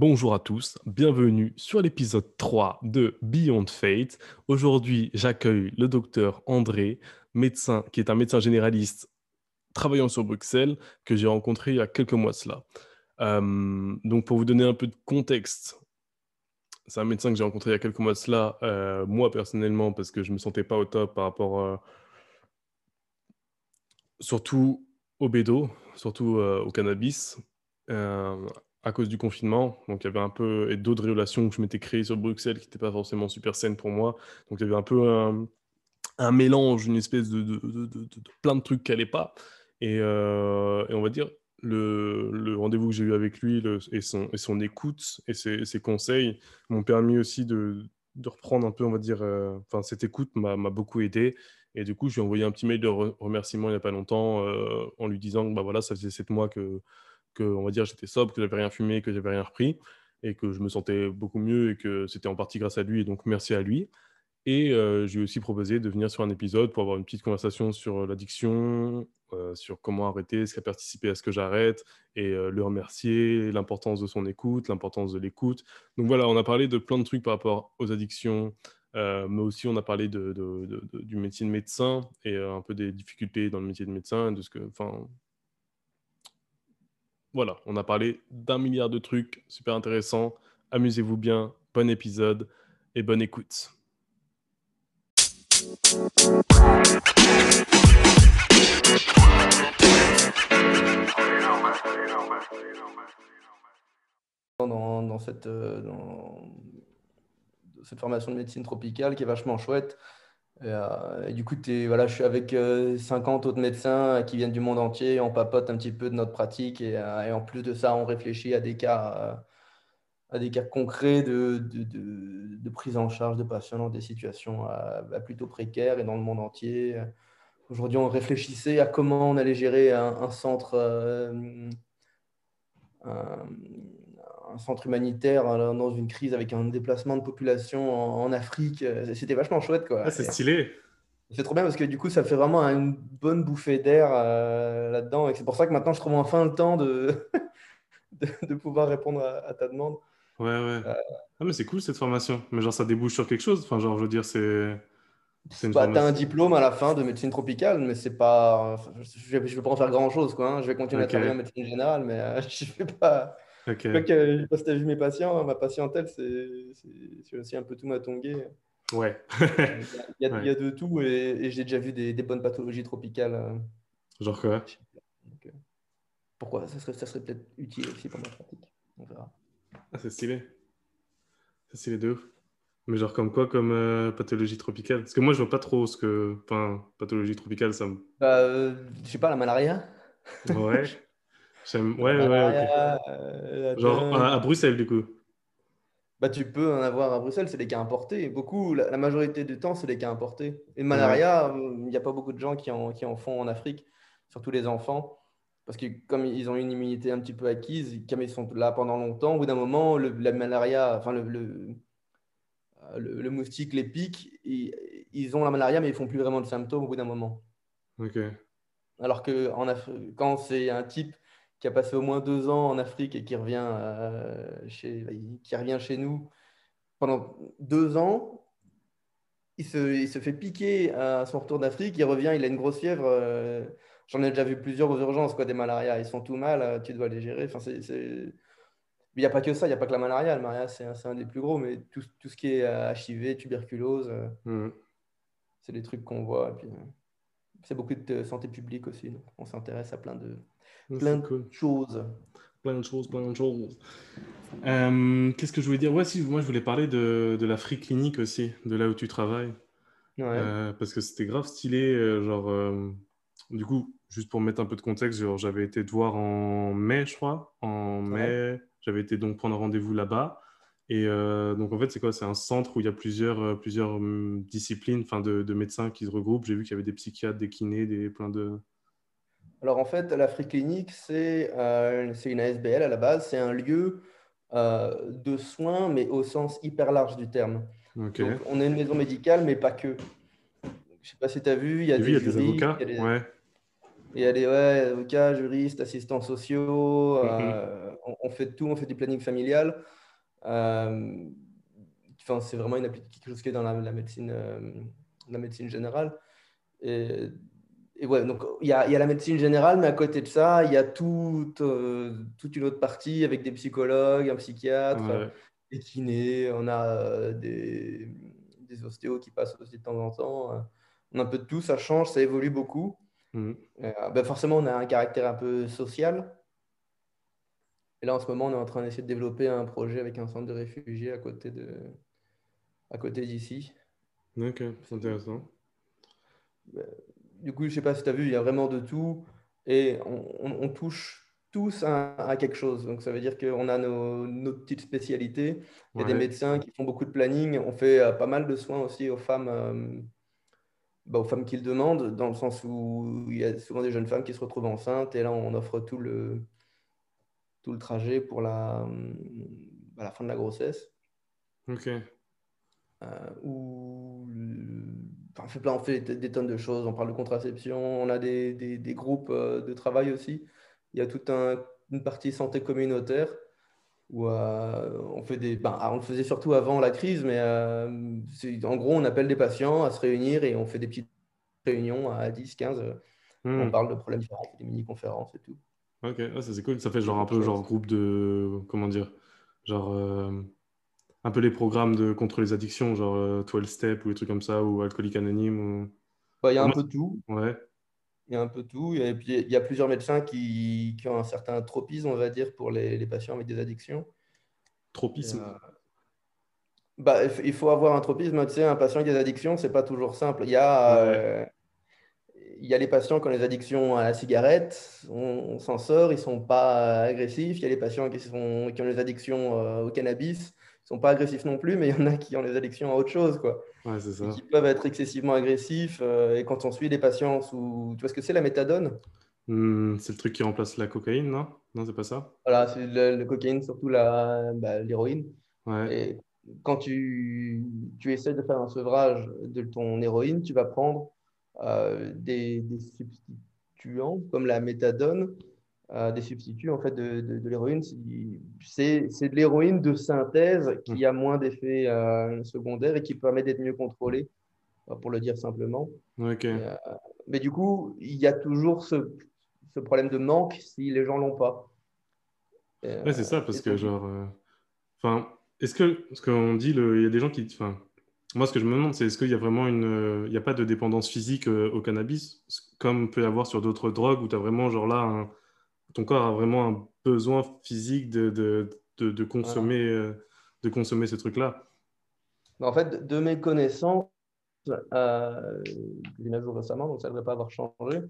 Bonjour à tous, bienvenue sur l'épisode 3 de Beyond Fate. Aujourd'hui, j'accueille le docteur André, médecin qui est un médecin généraliste travaillant sur Bruxelles, que j'ai rencontré il y a quelques mois de cela. Euh, donc pour vous donner un peu de contexte, c'est un médecin que j'ai rencontré il y a quelques mois de cela, euh, moi personnellement, parce que je ne me sentais pas au top par rapport euh, surtout au bédo, surtout au cannabis à cause du confinement. Donc, il y avait un peu, et d'autres relations que je m'étais créées sur Bruxelles qui n'étaient pas forcément super saines pour moi. Donc, il y avait un peu un, mélange, une espèce de, plein de trucs qui n'allaient pas. Euh, et, on va dire, le, rendez-vous que j'ai eu avec lui et, son, et son écoute et ses, ses conseils m'ont permis aussi de, reprendre un peu, on va dire, euh, enfin, cette écoute m'a beaucoup aidé. Et du coup, je lui ai envoyé un petit mail de remerciement il n'y a pas longtemps euh, en lui disant que bah, voilà, ça faisait sept mois que, que on va dire j'étais sobre, que j'avais rien fumé, que j'avais rien repris et que je me sentais beaucoup mieux et que c'était en partie grâce à lui et donc merci à lui. Et euh, je lui ai aussi proposé de venir sur un épisode pour avoir une petite conversation sur l'addiction, euh, sur comment arrêter, ce qui a participé à ce que j'arrête, et euh, le remercier, l'importance de son écoute, l'importance de l'écoute. Donc voilà, on a parlé de plein de trucs par rapport aux addictions, mais aussi on a parlé de, du métier de médecin et un peu des difficultés dans le métier de médecin, de ce que, voilà, on a parlé d'un milliard de trucs super intéressants. Amusez-vous bien, bon épisode et bonne écoute. Dans, cette, euh, cette formation de médecine tropicale qui est vachement chouette. Euh, du coup, voilà, je suis avec 50 euh, autres médecins qui viennent du monde entier. On papote un petit peu de notre pratique et, euh, en plus de ça, on réfléchit à des cas, à des cas concrets de, de, de, prise en charge de patients dans des situations plutôt précaires et dans le monde entier. Aujourd'hui, on réfléchissait à comment on allait gérer un, centre centre humanitaire euh, dans une crise avec un déplacement de population en, Afrique. Euh, c'était vachement chouette. quoi. Ah, c'est stylé. C'est trop bien parce que du coup, ça fait vraiment une bonne bouffée d'air euh, là-dedans. Et c'est pour ça que maintenant, je trouve enfin le temps de, de, pouvoir répondre à, ta demande. Ouais, ouais. ah, mais c'est cool cette formation. Mais genre, ça débouche sur quelque chose. Enfin, genre, je veux dire, c'est. Bah, tu as un diplôme à la fin de médecine tropicale, mais c'est pas. Je ne vais, pas en faire grand chose. Quoi, hein. Je vais continuer à travailler en médecine générale, mais je ne vais pas. Okay. Je sais pas si tu as vu mes patients, ma patientèle, c'est aussi un peu tout matongué. Ouais. il, y a, y a, de tout et, j'ai déjà vu des, des, bonnes pathologies tropicales. Euh. Genre quoi? Euh, Pourquoi? Ça serait, ça serait peut-être utile aussi pour ma pratique. On verra. Ah, c'est stylé. C'est stylé de ouf. Mais genre comme quoi comme euh, pathologie tropicale? Parce que moi, je vois pas trop ce que... Enfin, pathologie tropicale, ça me... Bah, je sais pas, la malaria? Ouais. Ouais, ouais, euh, Genre à, Bruxelles, du coup. Bah, tu peux en avoir à Bruxelles, c'est des cas importés. Beaucoup, la, majorité du temps, c'est des cas importés. Et malaria, il n'y a pas beaucoup de gens qui en, qui en font en Afrique, surtout les enfants. Parce que comme ils ont une immunité un petit peu acquise, comme ils sont là pendant longtemps, au bout d'un moment, le, la malaria, enfin le, le, le, moustique les pique, ils, ils ont la malaria, mais ils font plus vraiment de symptômes au bout d'un moment. Ok. Alors que en quand c'est un type qui a passé au moins deux ans en Afrique et qui revient, euh, chez, qui revient chez nous pendant deux ans. Il se, il se fait piquer à son retour d'Afrique, il revient, il a une grosse fièvre. Euh, j'en ai déjà vu plusieurs aux urgences, quoi, des malarias. Ils sont tout mal, euh, tu dois les gérer. Enfin, c'est, Il n'y a pas que ça, il n'y a pas que la malaria. Le malaria, c'est un, des plus gros, mais tout, tout ce qui est HIV, tuberculose, mmh. c'est des trucs qu'on voit. c'est beaucoup de santé publique aussi. on s'intéresse à plein de, plein de choses. Plein de choses, plein de choses. Euh, qu'est-ce que je voulais dire? Ouais, si, moi je voulais parler de, de, la free clinique aussi, de là où tu travailles. Ouais. Euh, parce que c'était grave stylé. Euh, genre, du coup, juste pour mettre un peu de contexte, j'avais été te voir en mai, je crois. En mai, j'avais été donc prendre rendez-vous là-bas. Et donc, en fait, c'est quoi? C'est un centre où il y a plusieurs, plusieurs hum, disciplines, enfin, de, de, médecins qui se regroupent. J'ai vu qu'il y avait des psychiatres, des kinés, des, plein de, alors en fait, l'Afrique clinique, euh, c'est une ASBL à la base, c'est un lieu euh, de soins, mais au sens hyper large du terme. Donc, on est une maison médicale, mais pas que. Je ne sais pas si tu as vu, il y a, des, avocats. Il y a des ouais, avocats, juristes, assistants sociaux, euh, on, on, fait tout, on fait du planning familial. Euh, enfin, c'est vraiment une quelque chose qui est dans la, la médecine, euh, la médecine générale. Et, et ouais, donc il y, y, a, la médecine générale, mais à côté de ça, il y a tout, toute une autre partie avec des psychologues, un psychiatre, ouais. des kinés, on a des, des ostéos qui passent aussi de temps en temps. On a un peu de tout, ça change, ça évolue beaucoup. Mmh. Euh, ben forcément, on a un caractère un peu social. Et là, en ce moment, on est en train d'essayer de développer un projet avec un centre de réfugiés à côté de, à côté d'ici. Ok, c'est intéressant. Ben, du coup, je sais pas si tu as vu, il y a vraiment de tout et on, on, on touche tous à, à, quelque chose. Donc, ça veut dire qu'on a nos, nos, petites spécialités. Il y a ouais. des médecins qui font beaucoup de planning. On fait euh, pas mal de soins aussi aux femmes. Euh, bah, aux femmes qui le demandent, dans le sens où il y a souvent des jeunes femmes qui se retrouvent enceintes et là on offre tout le, tout le trajet pour la, la fin de la grossesse. Ok. Euh, où, enfin, on, fait plein, on fait des tonnes de choses, on parle de contraception, on a des, des, des groupes euh, de travail aussi. Il y a toute un, une partie santé communautaire où euh, on, fait des, ben, on le faisait surtout avant la crise, mais euh, en gros, on appelle des patients à se réunir et on fait des petites réunions à 10, 15. Euh, mmh. On parle de problèmes différents, des mini-conférences et tout. Ok, ah, ça c'est cool. Ça fait genre un peu genre groupe de. Comment dire Genre. Euh, un peu les programmes de contre les addictions, genre 12 Step ou des trucs comme ça, ou Alcoolique Anonyme. Ou... Bah, il y a un peu de tout. Ouais il y a un peu tout. Et puis, il y a plusieurs médecins qui, qui ont un certain tropisme, on va dire, pour les, les patients avec des addictions. Tropisme euh, bah, Il faut avoir un tropisme. Tu sais, un patient avec des addictions, c'est pas toujours simple. Il y a, ouais. euh, il y a les patients qui ont des addictions à la cigarette, on, on s'en sort, ils sont pas agressifs. Il y a les patients qui, sont, qui ont des addictions euh, au cannabis, sont pas agressifs non plus, mais il y en a qui ont des addictions à autre chose. Quoi. Ouais, c'est ça. Qui peuvent être excessivement agressifs. Euh, et quand on suit des patients sous. Tu vois ce que c'est la méthadone? Mmh, C'est le truc qui remplace la cocaïne, non? Non, c'est pas ça? Voilà, c'est le, le, cocaïne, surtout l'héroïne. Bah, ouais. Et quand tu, tu essaies de faire un sevrage de ton héroïne, tu vas prendre euh, des, des, substituants comme la méthadone, euh, des substituts en fait de, de, de l'héroïne. C'est de l'héroïne de synthèse qui a moins d'effets euh, secondaires et qui permet d'être mieux contrôlé, euh, pour le dire simplement. Okay. Et, mais du coup, il y a toujours ce, ce problème de manque si les gens l'ont pas. Ouais, c'est ça, parce que genre, enfin, est-ce que, ce qu'on dit, il y a des gens qui, enfin, moi, ce que je me demande, c'est est-ce qu'il y a vraiment une. Il n'y a pas de dépendance physique au cannabis, comme peut y avoir sur d'autres drogues, où tu as vraiment, genre là, un... ton corps a vraiment un besoin physique de, de, de, de consommer, voilà. euh, de consommer ces trucs-là En fait, de mes connaissances, euh, j'ai mis à jour récemment, donc ça ne devrait pas avoir changé,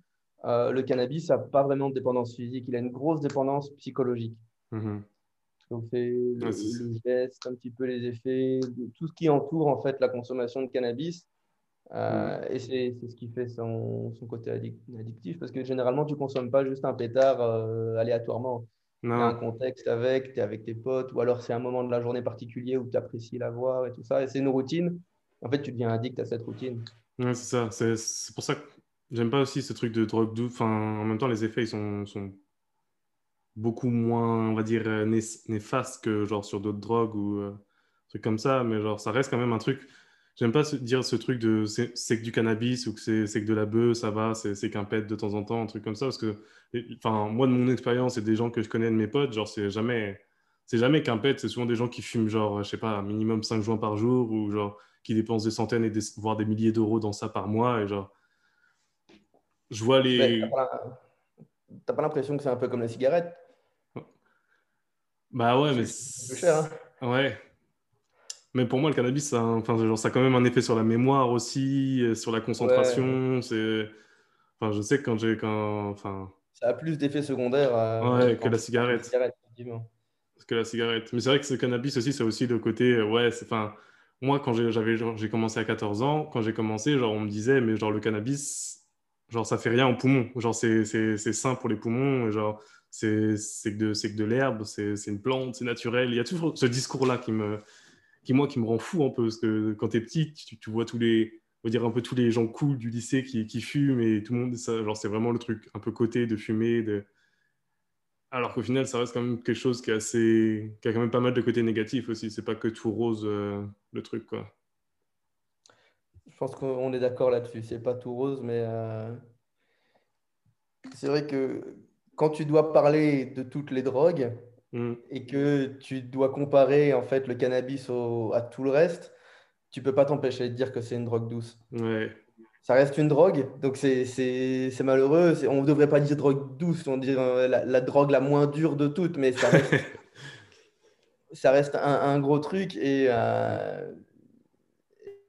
euh, le cannabis n'a pas vraiment de dépendance physique, il a une grosse dépendance psychologique. Mm -hmm. Donc, c'est le, le, geste, un petit peu les effets, tout ce qui entoure en fait la consommation de cannabis. Euh, mmh. Et c'est ce qui fait son, son côté addictif parce que généralement, tu consommes pas juste un pétard euh, aléatoirement. A un contexte avec, tu es avec tes potes, ou alors c'est un moment de la journée particulier où tu apprécies la voir et tout ça. Et c'est une routine. En fait, tu deviens addict à cette routine. Ouais, c'est ça. C'est pour ça que j'aime pas aussi ce truc de drogue douce. Enfin, en même temps, les effets, ils sont, sont beaucoup moins, on va dire, euh, néfaste que genre sur d'autres drogues ou euh, trucs comme ça. Mais genre, ça reste quand même un truc. J'aime pas dire ce truc de c'est que du cannabis ou que c'est que de la bœuf, ça va, c'est qu'un pet de temps en temps, un truc comme ça. Parce que, enfin, moi, de mon expérience et des gens que je connais de mes potes, genre, c'est jamais, c'est jamais qu'un pet, c'est souvent des gens qui fument, genre, je sais pas, minimum 5 joints par jour ou genre, qui dépensent des centaines et des, voire des milliers d'euros dans ça par mois. Et genre, je vois les. T'as pas l'impression que c'est un peu comme la cigarette? Bah ouais, mais. C'est cher, hein Ouais. Mais pour moi, le cannabis, ça, enfin, genre, ça a quand même un effet sur la mémoire aussi, sur la concentration. Ouais. C'est... Enfin, je sais que quand j'ai. Quand... Enfin... Ça a plus d'effets secondaires euh, ouais, que la cigarette. cigarette que la cigarette. Mais c'est vrai que le cannabis aussi, c'est aussi le côté. Euh, ouais, c'est. Enfin, moi, quand j'ai, j'ai commencé à 14 ans, quand j'ai commencé, genre, on me disait, mais genre, le cannabis, genre, ça fait rien aux poumons. Genre, c'est, c'est, c'est sain pour les poumons. Genre, c'est que de, que de l'herbe, c'est une plante, c'est naturel. Il y a toujours ce discours-là qui, me, moi, qui me rend fou un peu, parce que quand tu es petit, tu, vois tous les, on va dire un peu tous les gens cool du lycée qui, qui fument et tout le monde, ça, genre c'est vraiment le truc un peu côté de fumer, de... Alors qu'au final, ça reste quand même quelque chose qui, est assez... qui a quand même pas mal de côtés négatifs aussi. C'est pas que tout rose euh, le truc, quoi. Je pense qu'on est d'accord là-dessus. C'est pas tout rose, mais euh, c'est vrai que quand tu dois parler de toutes les drogues Mm. et que tu dois comparer en fait le cannabis au- à tout le reste, tu peux pas t'empêcher de dire que c'est une drogue douce. Ouais, Ça reste une drogue, donc c'est malheureux. On ne devrait pas dire drogue douce, on dirait euh, la, la drogue la moins dure de toutes, mais ça reste, ça reste un, un gros truc. Et, euh,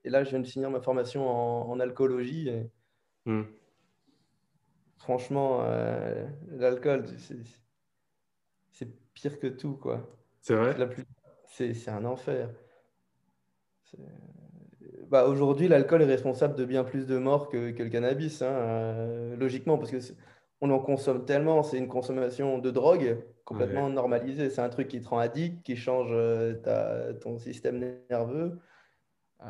et là, je viens de finir ma formation en, en alcoolologie. et Mm. franchement, euh, l'alcool, c'est pire que tout, quoi. c'est vrai? La plus... C'est c'est un enfer. Bah, aujourd'hui, l'alcool est responsable de bien plus de morts que, que le cannabis, hein, euh, logiquement, parce que on en consomme tellement, c'est une consommation de drogue complètement normalisée. C'est un truc qui te rend addict, qui change euh, ta- ton système nerveux. Euh,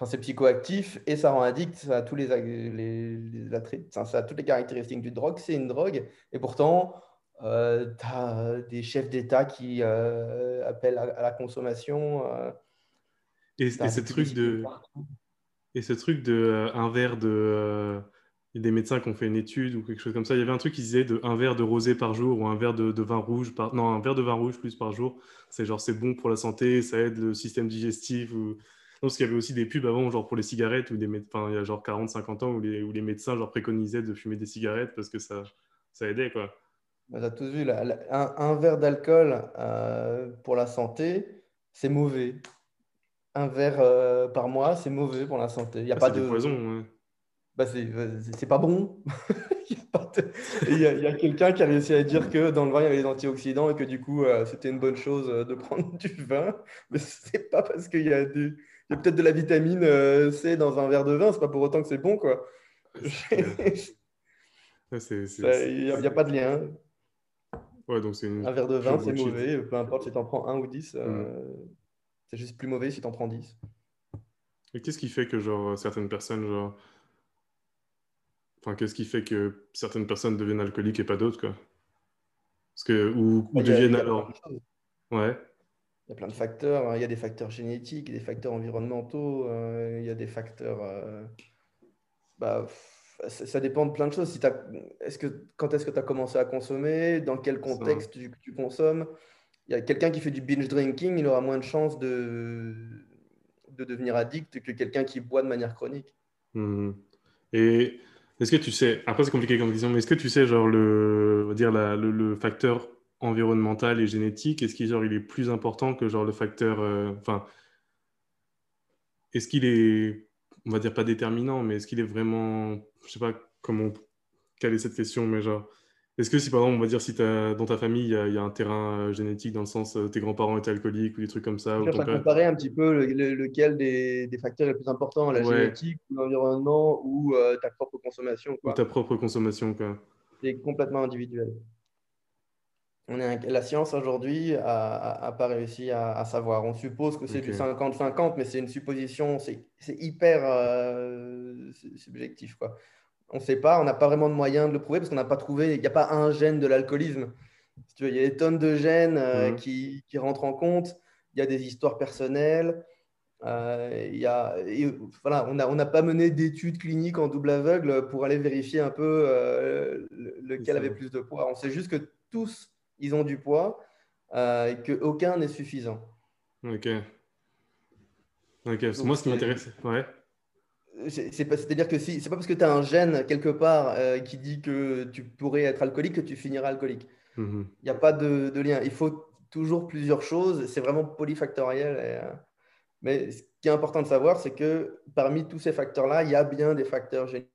Enfin, c'est psychoactif et ça rend addict. Ça a tous les, les, les ça a toutes les caractéristiques d'une drogue. C'est une drogue. Et pourtant, tu as des chefs d'État qui euh, appellent à, à la consommation. euh, Et, ce truc de, et ce truc de euh, un verre de, euh, des médecins qui ont fait une étude ou quelque chose comme ça. Il y avait un truc qui disait de un verre de rosé par jour ou un verre de, de vin rouge par, non, un verre de vin rouge plus par jour. C'est genre c'est bon pour la santé, ça aide le système digestif ou non, parce qu'il y avait aussi des pubs avant, genre pour les cigarettes, ou des enfin, il y a genre 40-50 ans, où les, où les médecins genre préconisaient de fumer des cigarettes parce que ça, ça aidait, quoi. On a tous vu, un, un verre d'alcool euh, pour la santé, c'est mauvais. Un verre euh, par mois, c'est mauvais pour la santé. Il n'y a Ah, pas de... poison, ouais. Bah, c'est c'est pas bon. Il y a, de- y y quelqu'un qui a réussi à dire que dans le vin, il y avait des antioxydants et que du coup, euh, c'était une bonne chose de prendre du vin. Mais c'est pas parce qu'il y a, y peut-être de la vitamine C dans un verre de vin, c'est pas pour autant que c'est bon, quoi. Il n'y y a pas de lien. Ouais, donc une Un verre de vin, c'est mauvais. Peu importe si tu en prends un ou dix, euh, c'est juste plus mauvais si tu en prends dix. Et qu'est-ce qui fait que genre certaines personnes genre enfin qu'est-ce qui fait que certaines personnes deviennent alcooliques et pas d'autres quoi? Parce que ou, y deviennent alors ouais Il y a plein de facteurs. hein. Il y a des facteurs génétiques, des facteurs environnementaux, euh, il y a des facteurs. euh, bah, pff, ça, dépend de plein de choses. Si est-ce que, quand est-ce que tu as commencé à consommer? Dans quel contexte tu, tu consommes? Il y a quelqu'un qui fait du binge drinking, il aura moins de chances de, de devenir addict que quelqu'un qui boit de manière chronique. Mhm. Et est-ce que tu sais après c'est compliqué comme question mais est-ce que tu sais genre le on va dire la- le, le facteur environnemental et génétique est-ce qu'il il est plus important que genre le facteur euh, enfin est-ce qu'il est on va dire pas déterminant mais est-ce qu'il est vraiment je sais pas comment caler cette question mais genre est-ce que si par exemple on va dire si t'as, dans ta famille il y a, il y a un terrain euh, génétique dans le sens euh, tes grands-parents étaient alcooliques ou des trucs comme ça ou ton père comparer un petit peu le- le- lequel des, des facteurs est le plus important, la Ouais. génétique, ou l'environnement, ou euh, ta propre consommation. ou ta propre consommation quoi C'est complètement individuel. On est La science aujourd'hui n'a pas réussi à, à savoir. On suppose que c'est du Ok. 50-50, mais c'est une supposition, c'est hyper euh, subjectif. Quoi. On ne sait pas, on n'a pas vraiment de moyen de le prouver parce qu'on n'a pas trouvé, il n'y a pas un gène de l'alcoolisme. Si il y a des tonnes de gènes euh, Mhm. qui, qui rentrent en compte, il y a des histoires personnelles. euh, il y a, et voilà, on n'a on pas mené d'études cliniques en double aveugle pour aller vérifier un peu le- lequel avait plus de poids. On sait juste que tous, ils ont du poids euh, et qu'aucun n'est suffisant. ok ok Donc, moi ce qui c'est- m'intéresse ouais C'est c'est C'est-à-dire que si, c'est pas parce que tu as un gène quelque part euh, qui dit que tu pourrais être alcoolique que tu finiras alcoolique. Mhm. Il n'y a pas de, de lien. Il faut toujours plusieurs choses. C'est vraiment polyfactoriel. et, euh, mais ce qui est important de savoir, c'est que parmi tous ces facteurs-là, il y a bien des facteurs génétiques,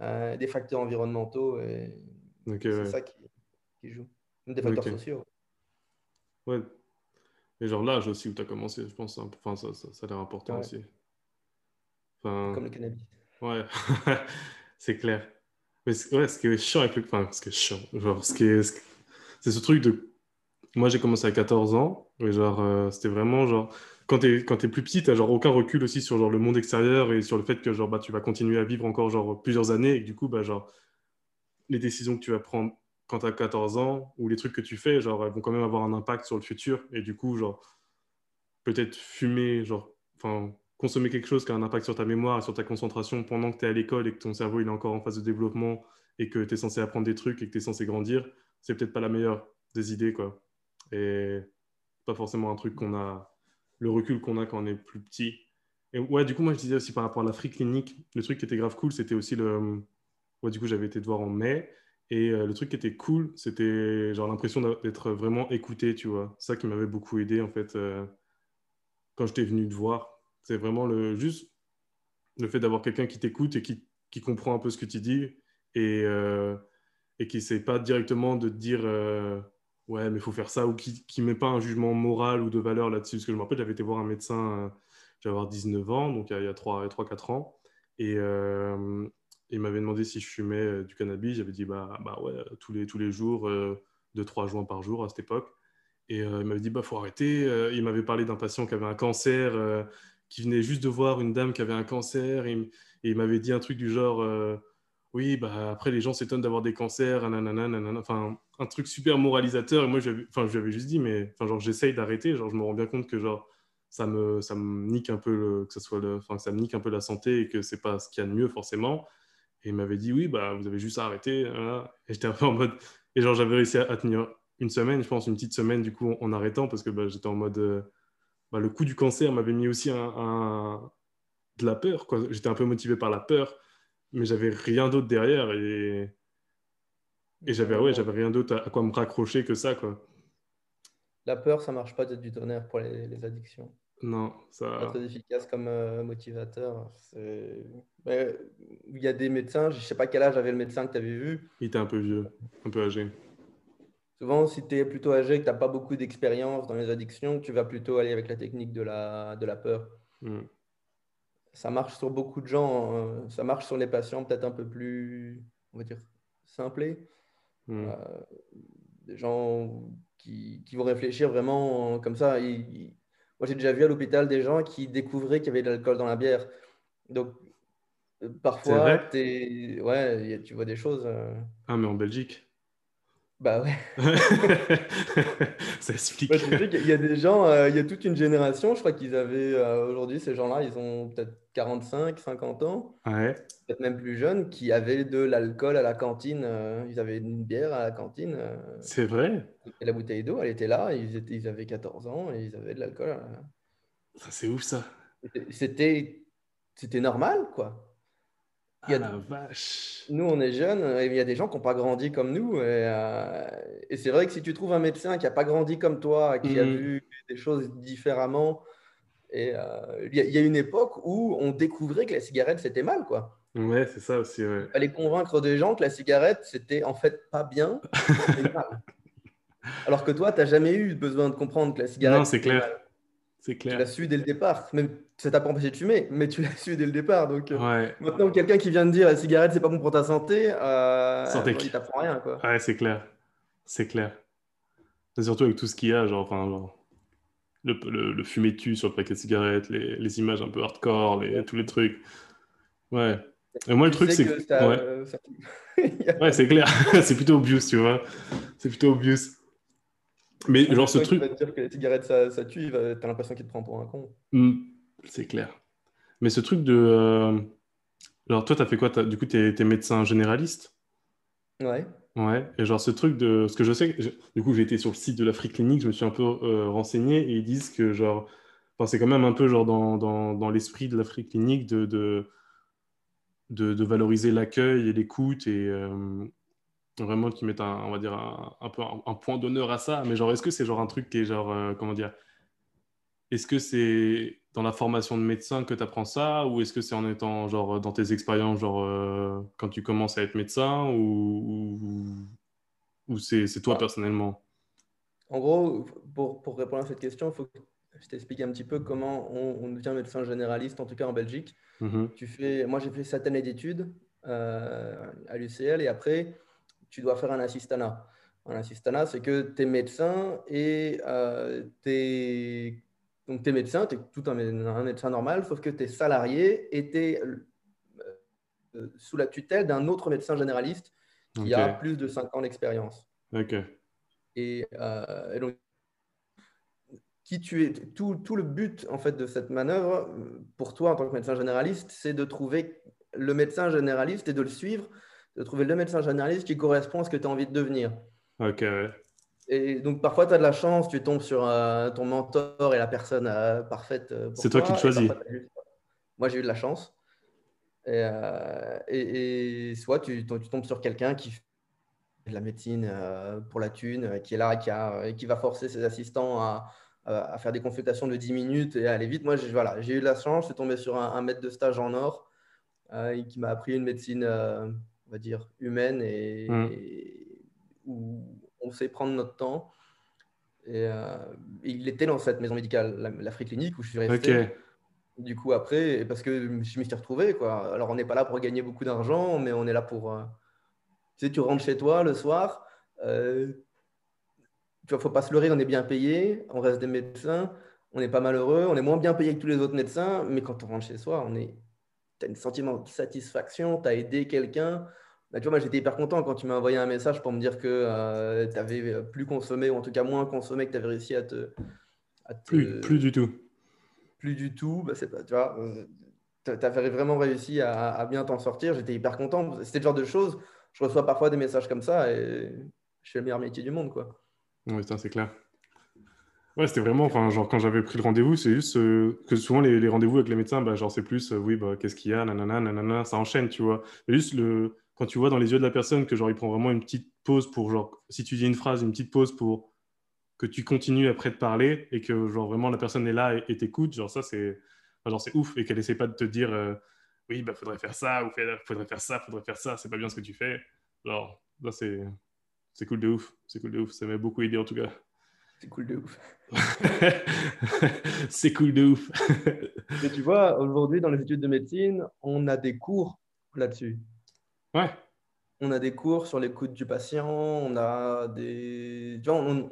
euh, des facteurs environnementaux. Et c'est ouais. ça qui, qui joue. Même des facteurs Ok. sociaux. Ouais. Et genre l'âge aussi où tu as commencé, je pense, hein. enfin, ça, ça, ça a l'air important Ouais. aussi. Enfin, Comme le cannabis. ouais, c'est clair. Mais ce- ouais, ce qui est chiant avec le... Enfin, ce qui est chiant, genre, ce qui est... C'est ce truc de... Moi, j'ai commencé à 14 ans, et genre, euh, c'était vraiment genre... quand tu es, es, plus petit, tu genre aucun recul aussi sur genre, le monde extérieur et sur le fait que genre, bah, tu vas continuer à vivre encore genre, plusieurs années et que du coup, bah, genre, les décisions que tu vas prendre quand tu as 14 ans ou les trucs que tu fais, genre, elles vont quand même avoir un impact sur le futur. Et du coup, peut-être fumer, genre, consommer quelque chose qui a un impact sur ta mémoire et sur ta concentration pendant que tu es à l'école et que ton cerveau il est encore en phase de développement et que tu es censé apprendre des trucs et que tu es censé grandir, c'est peut-être pas la meilleure des idées, quoi. Et pas forcément un truc qu'on a, le recul qu'on a quand on est plus petit. Et ouais, du coup, moi, je disais aussi par rapport à la free clinique, le truc qui était grave cool, c'était aussi le. Ouais, du coup, j'avais été te voir en mai. Et euh, le truc qui était cool, c'était genre l'impression d'être vraiment écouté, tu vois. Ça qui m'avait beaucoup aidé, en fait, euh, quand j'étais venu te voir. C'est vraiment le, juste le fait d'avoir quelqu'un qui t'écoute et qui, qui, comprend un peu ce que tu dis et, euh, et qui ne sait pas directement de te dire ouais, mais il faut faire ça, ou qui ne met pas un jugement moral ou de valeur là-dessus. Parce que je me rappelle, j'avais été voir un médecin, j'avais avoir 19 ans, donc il y a, 3-4 ans, et il m'avait demandé si je fumais du cannabis. J'avais dit, bah, bah ouais, tous les, tous les jours, 2-3 joints par jour à cette époque. Et il m'avait dit, bah, faut arrêter. il m'avait parlé d'un patient qui avait un cancer, qui venait juste de voir une dame qui avait un cancer. Et, il m'avait dit un truc du genre, oui, bah, après, les gens s'étonnent d'avoir des cancers, nanana, enfin, un truc super moralisateur. Et moi, je lui avais juste dit, mais enfin, genre, j'essaye d'arrêter. Genre, je me rends bien compte que genre, ça me, ça me nique un peu, que ça soit enfin, ça me nique un peu la santé et que c'est pas ce qu'il y a de mieux forcément. Et il m'avait dit, oui, bah, vous avez juste à arrêter. Et j'étais un peu en mode, et genre, j'avais réussi à, tenir une semaine, je pense, une petite semaine, du coup, en, arrêtant, parce que bah, j'étais en mode, euh, bah, le coup du cancer m'avait mis aussi un, de la peur, quoi. J'étais un peu motivé par la peur mais j'avais rien d'autre derrière et, et j'avais ouais, j'avais rien d'autre à, quoi me raccrocher que ça quoi. La peur, ça marche pas du tonnerre pour les, addictions. Non, ça. Pas très efficace comme euh, motivateur. Il y a des médecins, je sais pas quel âge avait le médecin que tu avais vu. Il était un peu vieux, un peu âgé. Souvent, si tu es plutôt âgé, que tu n'as pas beaucoup d'expérience dans les addictions, tu vas plutôt aller avec la technique de la, de la peur. Hmm ça marche sur beaucoup de gens. Hein. Ça marche sur les patients peut-être un peu plus, on va dire, simplés. Hmm. Euh, des gens qui, qui, vont réfléchir vraiment comme ça. Moi, j'ai déjà vu à l'hôpital des gens qui découvraient qu'il y avait de l'alcool dans la bière. Donc, euh, parfois, ouais, tu vois des choses. Euh. Ah, mais en Belgique bah ouais. ça explique. il y a des gens, euh, il y a toute une génération, je crois qu'ils avaient, euh, aujourd'hui, ces gens-là, ils ont peut-être 45, 50 ans, ouais. peut-être même plus jeunes, qui avaient de l'alcool à la cantine. Euh, ils avaient une bière à la cantine. C'est vrai. Et la bouteille d'eau, elle était là, ils, étaient, ils avaient 14 ans et ils avaient de l'alcool. Ça, c'est ouf, ça. C'était, c'était normal, quoi. Il y a ah, vache. Nous, on est jeunes, et il y a des gens qui n'ont pas grandi comme nous. Et, euh, et c'est vrai que si tu trouves un médecin qui n'a pas grandi comme toi, qui a mm. vu des choses différemment, et euh, il, y a, une époque où on découvrait que la cigarette, c'était mal, quoi. Ouais, c'est ça aussi. Ouais. Aller convaincre des gens que la cigarette, c'était en fait pas bien, mal. Alors que toi, tu n'as jamais eu besoin de comprendre que la cigarette. Non, c'est clair. C'est clair. Tu l'as su dès le départ. Même ça t'a pas empêché de fumer, mais tu l'as su dès le départ. Donc euh, maintenant, quelqu'un qui vient de dire la cigarette c'est pas bon pour ta santé, euh, il t'apprend rien quoi. Ouais, c'est clair, c'est clair. surtout avec tout ce qu'il y a, genre, enfin, le, le, fumer tu sur le paquet de cigarettes, les, les images un peu hardcore, les, tous les trucs. Ouais. Et moi, le truc, c'est que. ouais, euh, ouais c'est clair. c'est plutôt obvious, tu vois. C'est plutôt obvious. Mais genre ce truc. Tu vas dire que les cigarettes ça, ça tue, t'as l'impression qu'il te prend pour un con. Hmm, c'est clair. Mais ce truc de. Euh, alors toi, t'as fait quoi? Du coup, t'es es médecin généraliste? Ouais. Ouais. Et genre ce truc de. Ce que je sais, du coup, j'ai été sur le site de l'Afrique Clinique, je me suis un peu euh, renseigné et ils disent que genre. Enfin, c'est quand même un peu genre dans, dans, dans l'esprit de l'Afrique Clinique de, de, de, valoriser l'accueil et l'écoute et. Euh, vraiment qui mettent un, on va dire un, peu un, point d'honneur à ça. Mais genre, est-ce que c'est genre un truc qui est genre, euh, comment dire, est-ce que c'est dans la formation de médecin que tu apprends ça ou est-ce que c'est en étant genre dans tes expériences, genre euh, quand tu commences à être médecin ou, ou, c'est, toi personnellement? En gros, pour, pour, répondre à cette question, il faut que je t'explique un petit peu comment on, devient médecin généraliste, en tout cas en Belgique. Mmh tu fais, moi, j'ai fait cette année d'études euh, à l'UCL et après, tu dois faire un assistanat. Un assistanat, c'est que tu es médecin et euh, tu es Donc, tu es médecin, tu es tout un, médecin normal, sauf que tu es salarié et tu es euh, sous la tutelle d'un autre médecin généraliste qui a plus de 5 ans d'expérience. Ok. Et, et, donc, qui tu es, tout, tout, le but en fait de cette manœuvre, pour toi en tant que médecin généraliste, c'est de trouver le médecin généraliste et de le suivre, de trouver le médecin généraliste qui correspond à ce que tu as envie de devenir. Ok, Et donc parfois tu as de la chance, tu tombes sur euh, ton mentor et la personne euh, parfaite. Euh, c'est toi, qui le choisis. Moi j'ai eu de la chance. Et, et, soit tu, tu, tombes sur quelqu'un qui fait de la médecine pour la thune, qui est là, qui, a, qui va forcer ses assistants à, à faire des consultations de 10 minutes et aller vite. Moi, j'ai voilà, eu de la chance, je suis tombé sur un, maître de stage en or qui m'a appris une médecine, on va dire, humaine et, mm. où on sait prendre notre temps. Et, euh, il était dans cette maison médicale, la, Free Clinique, où je suis resté. Du coup, après, parce que je m'y suis retrouvé. Quoi. Alors, on n'est pas là pour gagner beaucoup d'argent, mais on est là pour. tu sais, tu rentres chez toi le soir, il ne faut pas se leurrer, on est bien payé, on reste des médecins, on n'est pas malheureux, on est moins bien payé que tous les autres médecins, mais quand on rentre chez soi, on est, tu as un sentiment de satisfaction, tu as aidé quelqu'un. Bah, tu vois, moi, j'étais hyper content quand tu m'as envoyé un message pour me dire que euh, tu avais plus consommé, ou en tout cas moins consommé, que tu avais réussi à te, Plus, plus du tout. Plus du tout, bah, c'est tu vois, euh, tu avais vraiment réussi à, à bien t'en sortir. J'étais hyper content. C'était le genre de choses, je reçois parfois des messages comme ça et je fais le meilleur métier du monde, quoi. Oui, c'est clair. Ouais, c'était vraiment, enfin, genre, quand j'avais pris le rendez-vous, c'est juste euh, que souvent, les, rendez-vous avec les médecins, bah, genre, c'est plus, euh, oui, bah, qu'est-ce qu'il y a, nanana, nanana, ça enchaîne, tu vois. Mais juste, le, quand tu vois dans les yeux de la personne que, genre, il prend vraiment une petite pause pour, genre, si tu dis une phrase, une petite pause pour que tu continues après de parler et que, genre, vraiment, la personne est là et t'écoute, genre, ça, c'est, genre, c'est ouf et qu'elle essaie pas de te dire, euh, oui, bah, faudrait faire ça, ou faudrait faire ça, faudrait faire ça, c'est pas bien ce que tu fais. Genre, là, c'est, c'est cool de ouf. C'est cool de ouf. Ça m'a beaucoup aidé en tout cas. C'est cool de ouf. c'est cool de ouf. Mais tu vois, aujourd'hui, dans les études de médecine, on a des cours là-dessus. Ouais. On a des cours sur l'écoute du patient. On a des. Tu vois,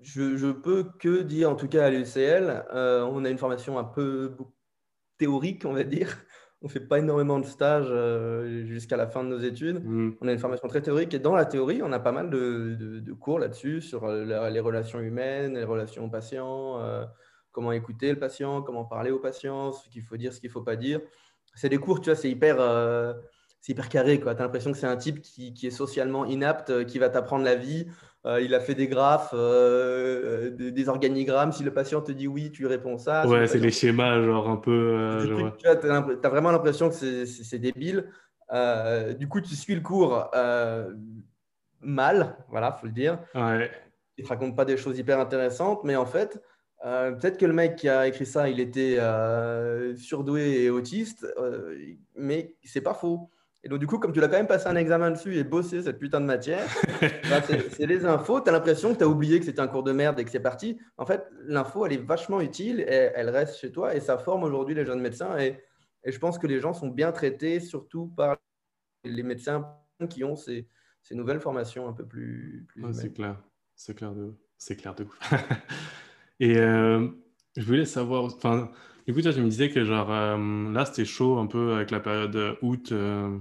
Je, je, peux que dire, en tout cas à l'UCL, euh, on a une formation un peu théorique, on va dire on fait pas énormément de stages euh, jusqu'à la fin de nos études. Mm. On a une formation très théorique et dans la théorie, on a pas mal de, cours là-dessus sur euh, les relations humaines, les relations patients, euh, comment écouter le patient, comment parler au patient, ce qu'il faut dire, ce qu'il faut pas dire. C'est des cours, tu vois, c'est hyper, c'est hyper carré. Tu as l'impression que c'est un type qui, qui, est socialement inapte, qui va t'apprendre la vie. Euh, il a fait des graphes, euh, des, organigrammes. Si le patient te dit oui, tu lui réponds ça. Ouais, c'est les schémas, genre un peu. Euh, tu as, vraiment l'impression que c'est débile. du coup, tu suis le cours mal, voilà, faut le dire. Ouais. Il te raconte pas des choses hyper intéressantes, mais en fait, peut-être que le mec qui a écrit ça, il était surdoué et autiste, mais c'est pas faux. Et donc, du coup, comme tu l'as quand même passé un examen dessus et bossé cette putain de matière, bah, c'est les infos. Tu as l'impression que tu as oublié que c'était un cours de merde et que c'est parti. En fait, l'info, elle est vachement utile et elle reste chez toi et ça forme aujourd'hui les jeunes médecins. Et, et, je pense que les gens sont bien traités, surtout par les médecins qui ont ces, ces nouvelles formations un peu plus. plus c'est clair. C'est clair de, c'est clair de ouf. et euh, je voulais savoir, enfin, du coup, toi, tu me disais que genre euh, là, c'était chaud un peu avec la période août. Euh,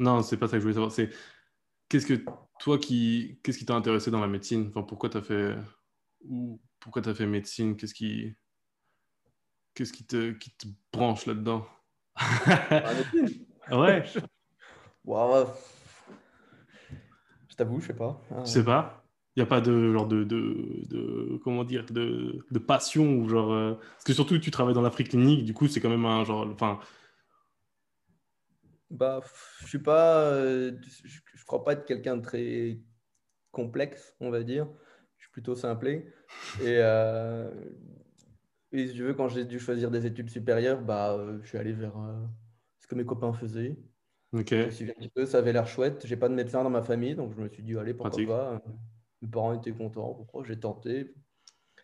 non, c'est pas ça que je voulais savoir. C'est qu'est-ce que toi qui qu'est-ce qui t'a intéressé dans la médecine? Enfin, pourquoi t'as fait ou pourquoi t'as fait médecine? Qu'est-ce qui qu'est-ce qui te qui te branche là-dedans? Ouais. wow. Je t'avoue, je sais pas. Je sais pas. Il n'y a pas de genre de, de, de comment dire de, de, passion ou genre euh, parce que surtout tu travailles dans l'Afrique clinique, du coup c'est quand même un genre enfin bah, je suis pas, euh, je, crois pas être quelqu'un de très complexe, on va dire. Je suis plutôt simplé. Et, euh, et si tu veux, quand j'ai dû choisir des études supérieures, bah, euh, je suis allé vers ce que mes copains faisaient. Ok. Je un petit peu, ça avait l'air chouette. J'ai pas de médecin dans ma famille, donc je me suis dit, allez, pourquoi pas. Mes parents étaient contents. Pourquoi J'ai tenté.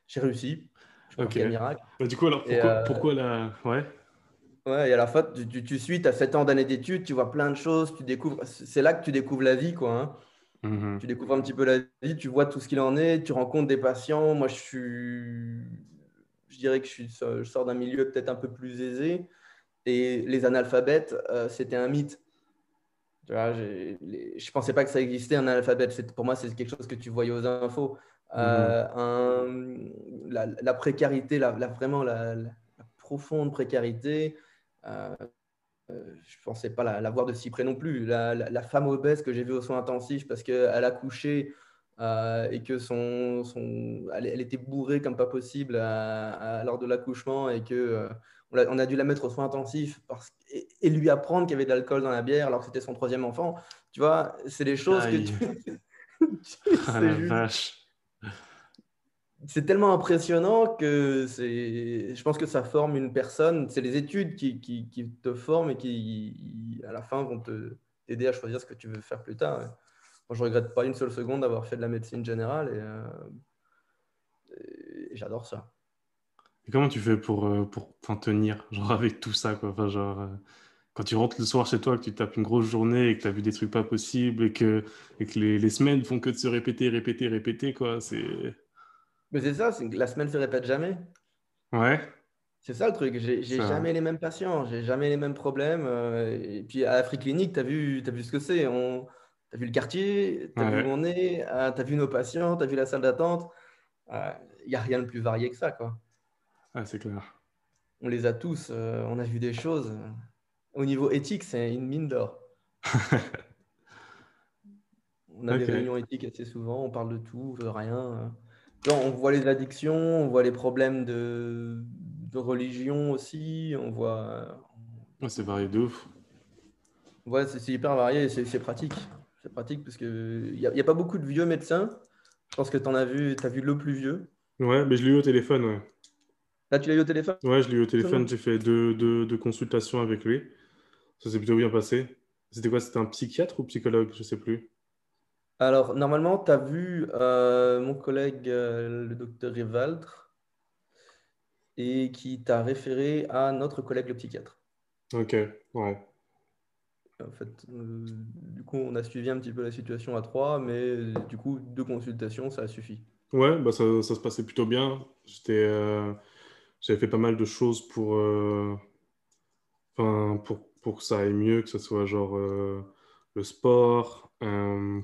J'ai réussi. Je ok. Miracle. Bah, du coup, alors, pourquoi, pourquoi la. Ouais. Ouais, et à la fois, tu, tu, suis, tu as 7 ans d'années d'études, tu vois plein de choses, tu découvres, c'est là que tu découvres la vie, quoi. Hein. Mhm. Tu découvres un petit peu la vie, tu vois tout ce qu'il en est, tu rencontres des patients. Moi, je suis, je dirais que je, suis, je sors d'un milieu peut-être un peu plus aisé. Et les analphabètes, euh, c'était un mythe. Tu vois, je ne pensais pas que ça existait un analphabète. Pour moi, c'est quelque chose que tu voyais aux infos. Euh, un, la, précarité, la, vraiment la, profonde précarité, je ne pensais pas la, voir de si près non plus. La, femme obèse que j'ai vue aux soins intensifs parce qu'elle a couché euh, et que son, son elle, était bourrée comme pas possible lors de l'accouchement et que euh, on, a, dû la mettre aux soins intensifs parce, et, lui apprendre qu'il y avait de l'alcool dans la bière alors que c'était son troisième enfant. Tu vois, c'est des choses que tu. ah la vache c'est tellement impressionnant que je pense que ça forme une personne. C'est les études qui, qui, te forment et qui, à la fin, vont te aider à choisir ce que tu veux faire plus tard. Moi, je regrette pas une seule seconde d'avoir fait de la médecine générale et, euh, j'adore ça. Comment tu fais pour, euh, pour tenir, genre avec tout ça, quoi? Enfin, genre, euh, quand tu rentres le soir chez toi, que tu tapes une grosse journée et que tu as vu des trucs pas possibles et que, et que les, les semaines font que de se répéter, répéter, répéter, quoi, c'est mais c'est ça, c'est que la semaine se répète jamais. Ouais. C'est ça le truc. J'ai jamais les mêmes patients, j'ai jamais les mêmes problèmes. Euh, et puis à Afrique Clinique, tu as vu, as vu ce que c'est. On... Tu as vu le quartier, tu as vu où on est, ah, tu as vu nos patients, tu as vu la salle d'attente. Il ah, n'y a rien de plus varié que ça. Quoi. Ah, c'est clair. On les a tous, euh, on a vu des choses. Au niveau éthique, c'est une mine d'or. on a des réunions éthiques assez souvent, on parle de tout, de rien on voit les addictions, on voit les problèmes de, religion aussi, on voit. c'est varié de ouf. Ouais, c'est hyper varié c'est pratique. C'est pratique parce qu'il n'y a, a, pas beaucoup de vieux médecins. Je pense que tu en as vu, as vu le plus vieux. Ouais, mais je l'ai eu au téléphone, ouais. Là, tu l'as eu au téléphone? Ouais, je l'ai eu au téléphone, j'ai fait deux, deux, consultations avec lui. Ça s'est plutôt bien passé. C'était quoi? C'était un psychiatre ou psychologue? Je sais plus. Alors, normalement, tu as vu euh, mon collègue, euh, le docteur Rivaldre, et qui t'a référé à notre collègue, le psychiatre. Ok, ouais. En fait, euh, du coup, on a suivi un petit peu la situation à trois, mais du coup, deux consultations, ça a suffi. Ouais, bah ça, ça se passait plutôt bien. J'étais, j'avais fait pas mal de choses pour, pour, pour que ça aille mieux, que ce soit genre le sport, euh, me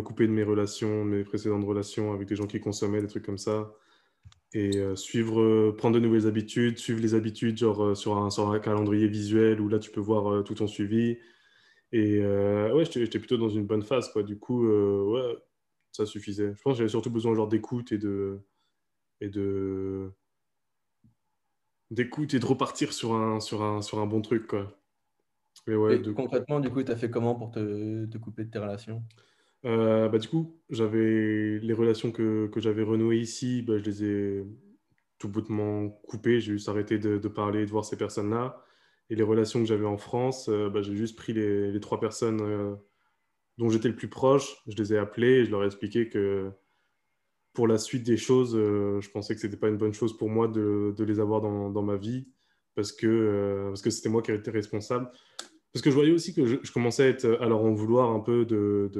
couper de mes relations, mes précédentes relations avec des gens qui consommaient, des trucs comme ça. Et euh, suivre, euh, prendre de nouvelles habitudes, suivre les habitudes genre, sur, un, sur un calendrier visuel où là tu peux voir tout ton suivi. Et ouais, j'étais plutôt dans une bonne phase. Quoi. Du coup, ouais, ça suffisait. Je pense que j'avais surtout besoin genre d'écoute et de. Et de d'écoute et de repartir sur un, sur un, sur un bon truc. Quoi. Et concrètement, du coup, tu as fait comment pour te, couper de tes relations? Euh, bah, Du coup, j'avais les relations que, que j'avais renouées ici, bah, je les ai tout boutement coupées. J'ai juste arrêté de, de, parler, de voir ces personnes-là. Et les relations que j'avais en France, euh, bah, j'ai juste pris les, les trois personnes euh, dont j'étais le plus proche. Je les ai appelées et je leur ai expliqué que pour la suite des choses, je pensais que ce n'était pas une bonne chose pour moi de, de les avoir dans, dans, ma vie parce que parce que c'était moi qui étais responsable. Parce que je voyais aussi que je, commençais à, être, à leur en vouloir un peu de,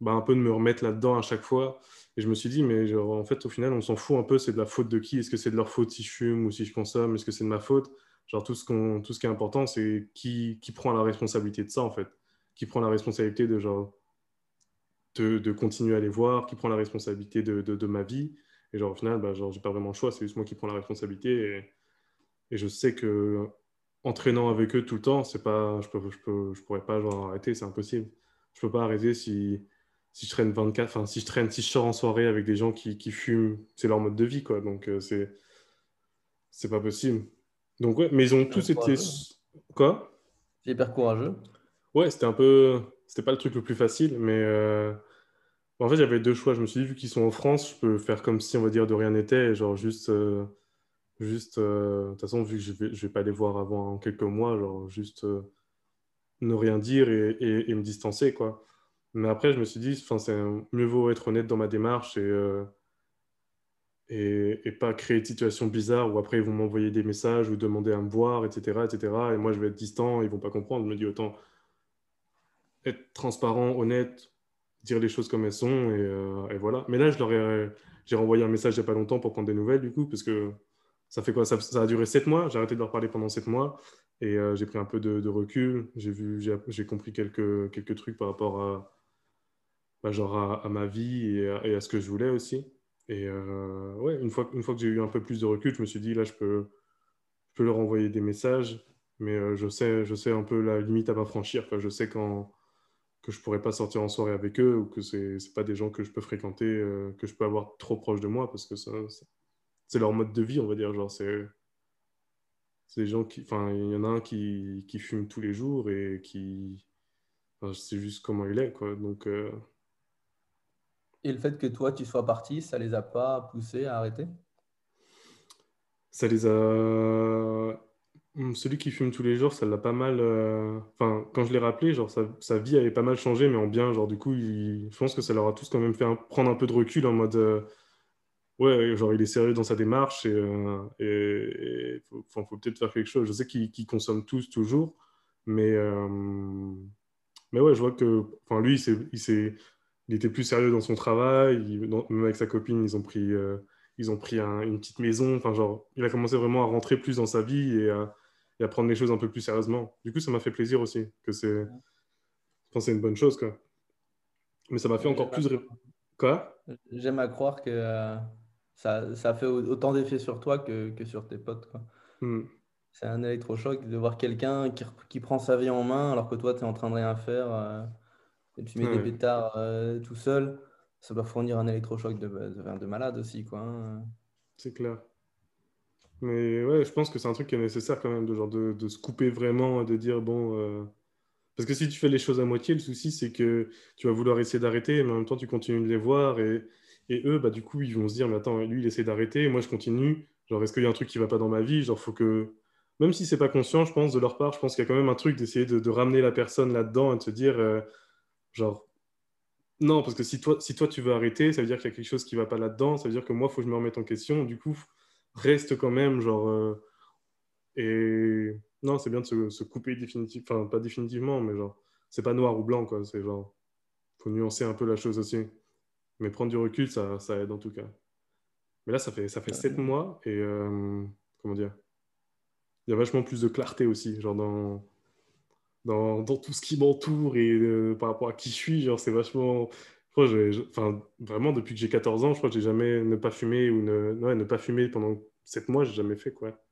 bah, un peu de me remettre là-dedans à chaque fois. Et je me suis dit, mais genre, en fait, au final, on s'en fout un peu, c'est de la faute de qui? Est-ce que c'est de leur faute si je fume ou si je consomme? Est-ce que c'est de ma faute? Genre, tout ce, qu'on, tout ce qui est important, c'est qui, qui prend la responsabilité de ça, en fait. Qui prend la responsabilité de, genre, de, continuer à les voir, qui prend la responsabilité de, de, ma vie. Et genre, au final, bah, genre, j'ai pas vraiment le choix, c'est juste moi qui prends la responsabilité. Et je sais que entraînant avec eux tout le temps, c'est pas, je peux, je peux, je pourrais pas genre arrêter, c'est impossible. Je peux pas arrêter si, si je traîne 24, enfin si je traîne, si je sors en soirée avec des gens qui, qui fument, c'est leur mode de vie quoi. Donc euh, c'est, c'est pas possible. Donc ouais, mais ils ont tous été, quoi? C'est hyper courageux. Ouais, c'était un peu, c'était pas le truc le plus facile, mais euh, en fait j'avais deux choix. Je me suis dit vu qu'ils sont en France, je peux faire comme si on va dire de rien n'était, genre juste euh, Juste, euh, de toute façon, vu que je ne vais, je vais pas les voir avant quelques mois, genre juste euh, ne rien dire et, et, me distancer, quoi. Mais après, je me suis dit, c'est mieux vaut être honnête dans ma démarche et, euh, et, et, pas créer de situations bizarres où après ils vont m'envoyer des messages ou demander à me voir, etc., etc. Et moi, je vais être distant, ils vont pas comprendre. Je me dis autant être transparent, honnête, dire les choses comme elles sont, et, et voilà. Mais là, je leur ai, j'ai renvoyé un message il n'y a pas longtemps pour prendre des nouvelles, du coup, parce que ça a duré sept mois, j'ai arrêté de leur parler pendant sept mois, et j'ai pris un peu de, recul, j'ai vu, j'ai compris quelques, quelques trucs par rapport à, bah, genre à, ma vie et à, ce que je voulais aussi. Et ouais, une fois, une fois que j'ai eu un peu plus de recul, je me suis dit, là, je peux, je peux leur envoyer des messages, mais euh, je, sais, je sais un peu la limite à pas franchir. Je sais quand, que je pourrais pas sortir en soirée avec eux ou que c'est pas des gens que je peux fréquenter, euh, que je peux avoir trop proche de moi parce que ça, c'est leur mode de vie, on va dire. Genre, c'est des gens qui. Enfin, il y en a un qui, qui fume tous les jours et qui. c'est juste comment il est, quoi. Donc. Euh, et le fait que toi, tu sois parti, ça les a pas poussés à arrêter? Ça les a. Hmm, celui qui fume tous les jours, ça l'a pas mal. Euh, enfin, quand je l'ai rappelé, genre sa, vie avait pas mal changé, mais en bien. Genre, du coup, je pense que ça leur a tous quand même fait prendre un peu de recul en mode. Euh, ouais, genre, il est sérieux dans sa démarche et, il euh, faut, peut-être faire quelque chose. Je sais qu'ils consomment tous toujours, mais. Mais ouais, je vois que. Enfin, lui, il, il, était plus sérieux dans son travail. même avec sa copine, ils ont pris ils ont pris une petite maison. Enfin, genre, il a commencé vraiment à rentrer plus dans sa vie et à, prendre les choses un peu plus sérieusement. Du coup, ça m'a fait plaisir aussi. Que c'est, c'est une bonne chose, quoi. Mais ça m'a fait encore plus. Quoi? J'aime à croire que euh, ça, ça, fait autant d'effet sur toi que, que, sur tes potes, quoi. Hmm. C'est un électrochoc de voir quelqu'un qui, qui, prend sa vie en main alors que toi, tu es en train de rien faire euh, et tu mets des pétards euh, tout seul ça doit fournir un électrochoc de, de, malade aussi. quoi. Hein. C'est clair. Mais ouais, je pense que c'est un truc qui est nécessaire quand même, de, genre de, de se couper vraiment, de dire bon. Euh, parce que si tu fais les choses à moitié, le souci c'est que tu vas vouloir essayer d'arrêter, mais en même temps tu continues de les voir et, et eux, bah, du coup, ils vont se dire mais attends, lui il essaie d'arrêter, moi je continue. Genre, est-ce qu'il y a un truc qui va pas dans ma vie? Genre, faut que. Même si c'est pas conscient, je pense, de leur part, je pense qu'il y a quand même un truc d'essayer de, ramener la personne là-dedans et de se dire, euh, genre, non, parce que si toi, si toi tu veux arrêter, ça veut dire qu'il y a quelque chose qui va pas là-dedans. Ça veut dire que moi, il faut que je me remette en question. Du coup, reste quand même, genre. Euh, et non, c'est bien de se, couper définitivement. Enfin, pas définitivement, mais genre, c'est pas noir ou blanc, quoi. C'est genre, faut nuancer un peu la chose aussi. Mais prendre du recul, ça, ça aide en tout cas. Mais là, ça fait, ça fait sept mois et euh, comment dire Il y a vachement plus de clarté aussi, genre dans dans, dans tout ce qui m'entoure et euh, par rapport à qui je suis. Genre, c'est vachement. enfin, vraiment, depuis que j'ai 14 ans, je crois que j'ai jamais ne pas fumé ou ne, ouais, ne pas fumer pendant 7 mois, j'ai jamais fait quoi.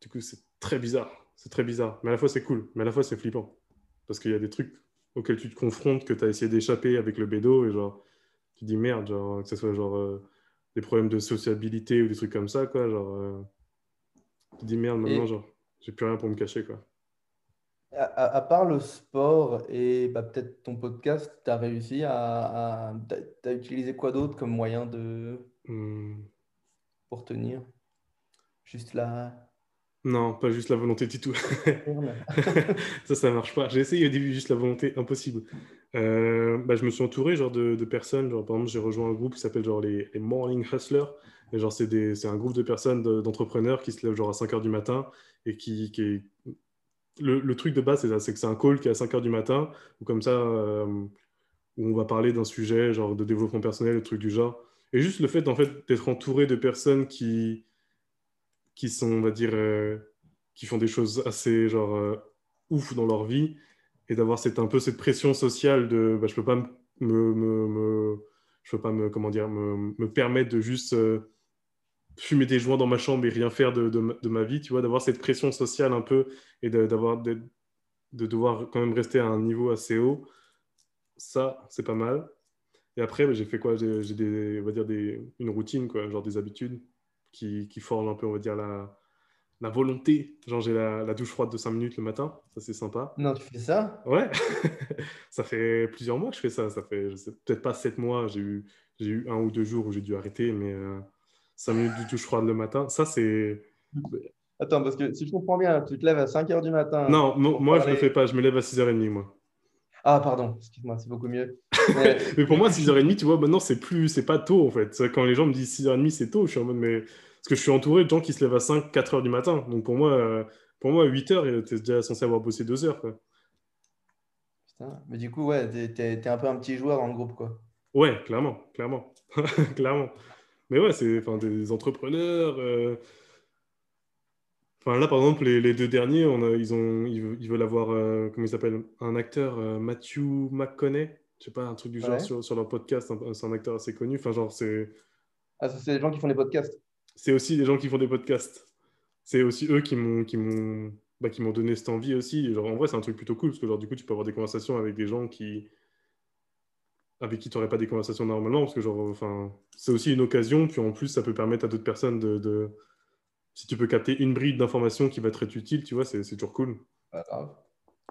Du coup, c'est très bizarre. C'est très bizarre. Mais à la fois, c'est cool. Mais à la fois, c'est flippant. Parce qu'il y a des trucs auxquels tu te confrontes, que tu as essayé d'échapper avec le bédo, et genre, tu dis merde, genre, que ce soit genre euh, des problèmes de sociabilité ou des trucs comme ça, quoi. Genre, euh, tu dis merde, maintenant, genre j'ai plus rien pour me cacher. Quoi. À, part le sport et bah, peut-être ton podcast, tu as réussi à. à tu as, utilisé quoi d'autre comme moyen de. Hmm. pour tenir? Juste la. Non, pas juste la volonté du tout. ça, ça marche pas. J'ai essayé au début juste la volonté, impossible. Euh, bah, je me suis entouré genre, de, de, personnes. Genre, par exemple, j'ai rejoint un groupe qui s'appelle genre les, les Morning Hustlers. Et genre, c'est un groupe de personnes, d'entrepreneurs qui se lèvent genre à 5 h du matin et qui, qui Le, le, truc de base, c'est ça, c'est que c'est un call qui est à 5 h du matin, ou comme ça, euh, où on va parler d'un sujet, genre de développement personnel, le truc du genre. Et juste le fait, en fait, d'être entouré de personnes qui, qui sont, on va dire, euh, qui font des choses assez, genre, euh, ouf dans leur vie, et d'avoir cette, un peu cette pression sociale de, bah, je peux pas me, je peux pas me, comment dire, me, me permettre de juste fumer des joints dans ma chambre et rien faire de, de, ma vie, tu vois, d'avoir cette pression sociale un peu et d'avoir de, de, devoir quand même rester à un niveau assez haut, ça, c'est pas mal. Et après, bah, j'ai fait quoi? J'ai des, on va dire des, une routine, quoi, genre des habitudes qui, qui forgent un peu, on va dire, la, la volonté. Genre, j'ai la, la, douche froide de 5 minutes le matin, ça c'est sympa. Non, tu fais ça? Ouais, ça fait plusieurs mois que je fais ça. Ça fait peut-être pas 7 mois, j'ai eu, eu un ou deux jours où j'ai dû arrêter, mais. Euh, 5 minutes du douche froide le matin. Ça, c'est. Attends, parce que si je comprends bien, tu te lèves à 5 h du matin. Non, moi, je ne le fais pas. Je me lève à 6h30, moi. Ah, pardon, excuse-moi, c'est beaucoup mieux. Mais... pour moi, 6h30, tu vois, maintenant, c'est plus, c'est pas tôt, en fait. Quand les gens me disent 6h30, c'est tôt, je suis en mode, mais. Parce que je suis entouré de gens qui se lèvent à 5, 4 h du matin. Donc pour moi, pour moi 8 h tu es déjà censé avoir bossé 2 heures, quoi. Putain. Mais du coup, ouais, t'es, t'es- t'es un peu un petit joueur dans le groupe, quoi. Ouais, clairement, clairement, clairement. Mais ouais, c'est des entrepreneurs. euh, Enfin, là, par exemple, les, les deux derniers, on a- ils, ont, ils, veulent, ils veulent avoir, euh, comment il s'appelle, un acteur, euh, Matthew McConaughey, je sais pas, un truc du genre Ouais. sur, sur leur podcast, c'est un acteur assez connu. Enfin, genre, c'est Ah, c'est les gens qui font des podcasts. c'est aussi des gens qui font des podcasts. C'est aussi eux qui m'ont qui m'ont bah, qui m'ont donné cette envie aussi. Genre, en vrai, c'est un truc plutôt cool, parce que genre, du coup, tu peux avoir des conversations avec des gens qui avec qui tu n'aurais pas des conversations normalement, parce que genre, enfin, c'est aussi une occasion, puis en plus, ça peut permettre à d'autres personnes de, de- Si tu peux capter une bride d'informations qui va te être utile, tu vois, c'est toujours cool.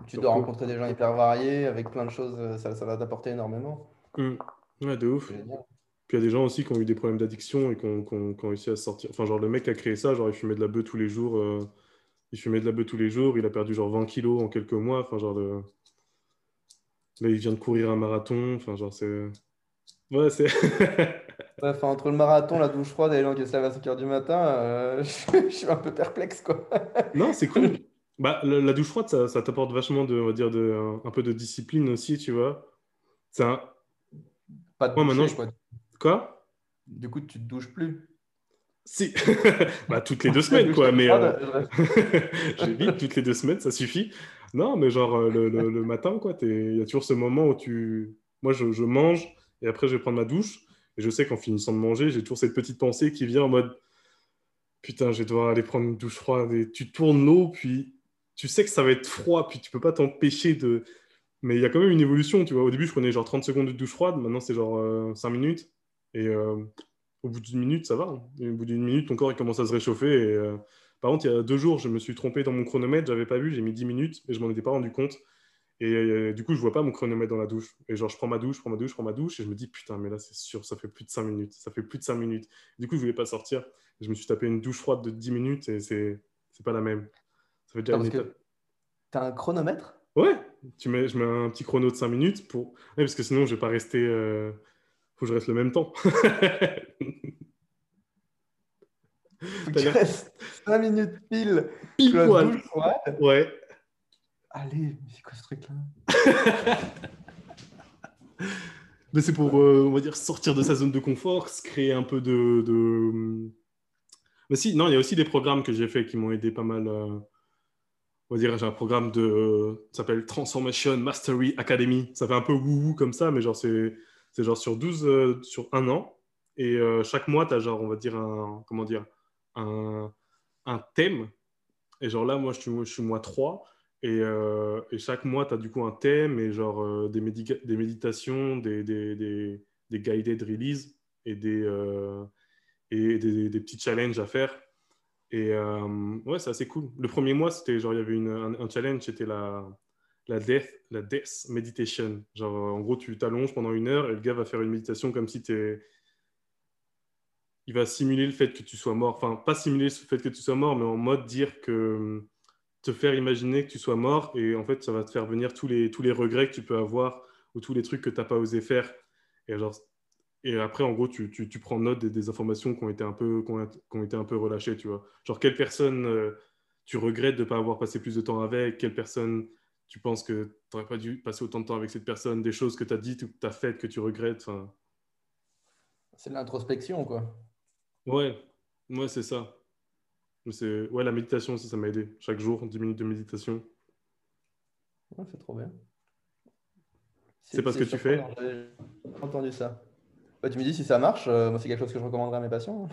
Tu dois rencontrer des gens hyper variés, avec plein de choses, euh, ça, ça va t'apporter énormément. Mm. Ouais, de ouf. Puis il y a des gens aussi qui ont eu des problèmes d'addiction et qui ont, qui ont- qui ont réussi à sortir. Enfin, genre, le mec qui a créé ça, genre, il fumait de la bœuf tous les jours. euh, Il fumait de la bœuf tous les jours. Il a perdu genre 20 kilos en quelques mois. Enfin, genre, le... là, il vient de courir un marathon. Enfin, genre, c'est. Ouais, c'est. Ouais, enfin, entre le marathon, la douche froide et les gens qui se lèvent à 5 h du matin, euh, je, suis un peu perplexe, quoi. non, c'est cool. Bah, la, la douche froide, ça, ça t'apporte vachement de, on va dire, de, un, un peu de discipline aussi, tu vois. C'est un. Pas de maintenant, doucher, quoi. Quoi? Du coup, tu te douches plus. Si. bah, toutes les deux semaines, quoi. Mais. Euh, J'évite toutes les deux semaines, ça suffit. Non, mais genre euh, le, le- le matin, quoi, il y a toujours ce moment où tu. Moi, je, je mange et après, je vais prendre ma douche. Et je sais qu'en finissant de manger, j'ai toujours cette petite pensée qui vient en mode Putain, je vais devoir aller prendre une douche froide. Et tu tournes l'eau, puis tu sais que ça va être froid, puis tu peux pas t'empêcher de. Mais il y a quand même une évolution, tu vois. Au début, je prenais genre 30 secondes de douche froide, maintenant, c'est genre euh, 5 minutes. Et euh, au bout d'une minute, ça va. hein. Et au bout d'une minute, ton corps il commence à se réchauffer. Et, euh, par contre, il y a deux jours, je me suis trompé dans mon chronomètre, j'avais pas vu, j'ai mis 10 minutes, mais je m'en étais pas rendu compte. Et euh, du coup, je vois pas mon chronomètre dans la douche. Et genre, je prends ma douche, je prends ma douche, je prends ma douche, et je me dis, putain, mais là, c'est sûr, ça fait plus de 5 minutes. Ça fait plus de 5 minutes. Du coup, je voulais pas sortir. Je me suis tapé une douche froide de 10 minutes, et c'est c'est pas la même. Ça fait déjà une parce étape. que t'as un chronomètre? Ouais, tu mets, je mets un petit chrono de 5 minutes pour. Ouais, parce que sinon, je vais pas rester. euh, Faut que je reste le même temps. Faut que tu restes 5 minutes pile Pile poil. douche froide. Ouais. Allez, mais c'est quoi ce truc-là? Mais c'est pour, euh, on va dire, sortir de sa zone de confort, se créer un peu de, de... Mais si, non, il y a aussi des programmes que j'ai faits qui m'ont aidé pas mal. euh, On va dire, j'ai un programme de, s'appelle Transformation Mastery Academy. Ça fait un peu wouhou comme ça, mais genre c'est, c'est genre sur 12, euh, sur un an. Et chaque mois, tu as genre, on va dire, un, comment dire, un, un thème. Et genre là, moi, je suis, je suis mois 3. Et, euh, et chaque mois, tu as du coup un thème et genre euh, des, des méditations, des, des, guided release et des, euh, et des, petits challenges à faire. Et euh, ouais, c'est assez cool. Le premier mois, c'était genre, il y avait une, un, challenge, c'était la, la, death, la death meditation. Genre, en gros, tu t'allonges pendant une heure et le gars va faire une méditation comme si tu Il va simuler le fait que tu sois mort. Enfin, pas simuler le fait que tu sois mort, mais en mode dire que te faire imaginer que tu sois mort et en fait ça va te faire venir tous les, tous les regrets que tu peux avoir ou tous les trucs que tu n'as pas osé faire. Et, genre, et après en gros tu, tu, tu prends note des, des, informations qui ont été un peu, qui ont, qui ont été un peu relâchées tu vois. Genre quelle personne euh, tu regrettes de ne pas avoir passé plus de temps avec? Quelle personne tu penses que tu n'aurais pas dû passer autant de temps avec cette personne? Des choses que tu as dites ou que tu as faites que tu regrettes enfin. C'est de l'introspection quoi. Ouais. Ouais c'est ça c'est ouais la méditation aussi ça m'a aidé. Chaque jour 10 minutes de méditation. Ouais, c'est trop bien. C'est pas ce que tu fais j'ai entendu ça. Bah, tu me dis si ça marche euh, moi c'est quelque chose que je recommanderais à mes patients.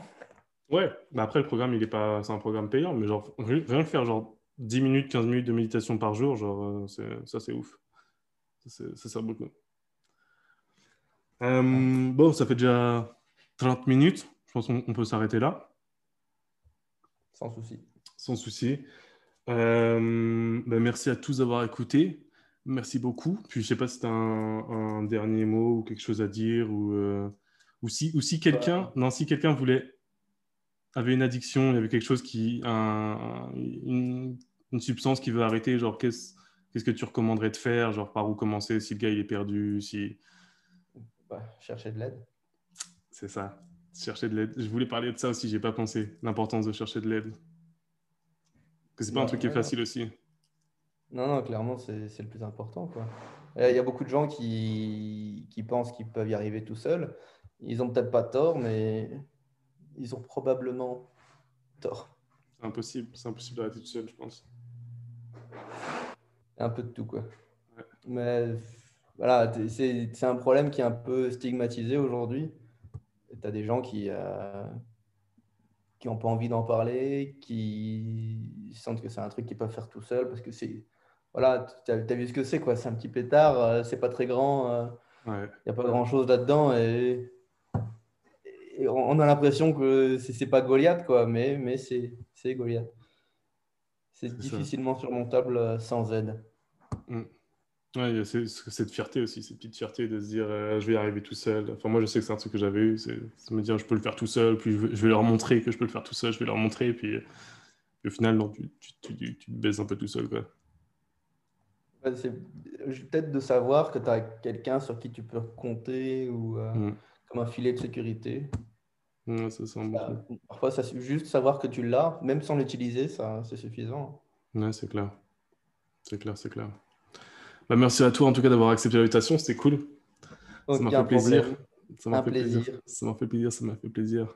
Ouais bah après le programme il est pas c'est un programme payant mais genre rien que faire genre 10 minutes 15 minutes de méditation par jour genre euh, c'est ça c'est ouf. Ça sert beaucoup. Euh, bon ça fait déjà 30 minutes. Je pense qu'on peut s'arrêter là sans souci. Sans souci. Euh, ben merci à tous d'avoir écouté. Merci beaucoup. Puis je sais pas si tu as un, un, dernier mot ou quelque chose à dire ou, euh, ou si, ou si quelqu'un ouais. si quelqu'un voulait avait une addiction, il y avait quelque chose qui un, une, une, substance qui veut arrêter, genre qu'est-ce qu'est-ce que tu recommanderais de faire, genre par où commencer si le gars il est perdu, si bah, chercher de l'aide. C'est ça chercher de l'aide. Je voulais parler de ça aussi, j'ai pas pensé. L'importance de chercher de l'aide. Que c'est pas un truc qui est facile aussi. Non, non, clairement, c'est c'est le plus important, quoi. Il y a beaucoup de gens qui, qui pensent qu'ils peuvent y arriver tout seuls. Ils ont peut-être pas tort, mais ils ont probablement tort. C'est impossible, c'est impossible d'arrêter tout seul, je pense. Un peu de tout, quoi. Ouais. Mais voilà, c'est un problème qui est un peu stigmatisé aujourd'hui. Tu as des gens qui euh, qui n'ont pas envie d'en parler, qui sentent que c'est un truc qu'ils peuvent faire tout seuls parce que c'est. Voilà, tu as, vu ce que c'est, quoi. C'est un petit pétard, euh, c'est pas très grand, il Ouais, n'y a pas grand-chose là-dedans et, et on a l'impression que c'est pas Goliath, quoi, mais, mais c'est Goliath. C'est ça. difficilement surmontable euh, sans aide. Mm. Ouais, il y a cette fierté aussi, cette petite fierté de se dire euh, je vais y arriver tout seul. Enfin, moi, je sais que c'est un truc que j'avais eu, c'est me dire je peux le faire tout seul, puis je vais, je vais leur montrer que je peux le faire tout seul, je vais leur montrer, puis, puis au final, non, tu, tu, tu, tu- tu te baisses un peu tout seul, quoi. Ouais, C'est peut-être de savoir que tu as quelqu'un sur qui tu peux compter ou euh, Mm. comme un filet de sécurité. Ouais, ça. Ça- parfois, ça, suffit juste savoir que tu l'as, même sans l'utiliser, ça, c'est suffisant. Ouais, c'est clair. C'est clair, c'est clair. Bah, merci à toi en tout cas d'avoir accepté l'invitation, c'était cool. Ça m'a fait plaisir. Ça m'a fait plaisir. Ça m'a fait plaisir, ça m'a fait plaisir.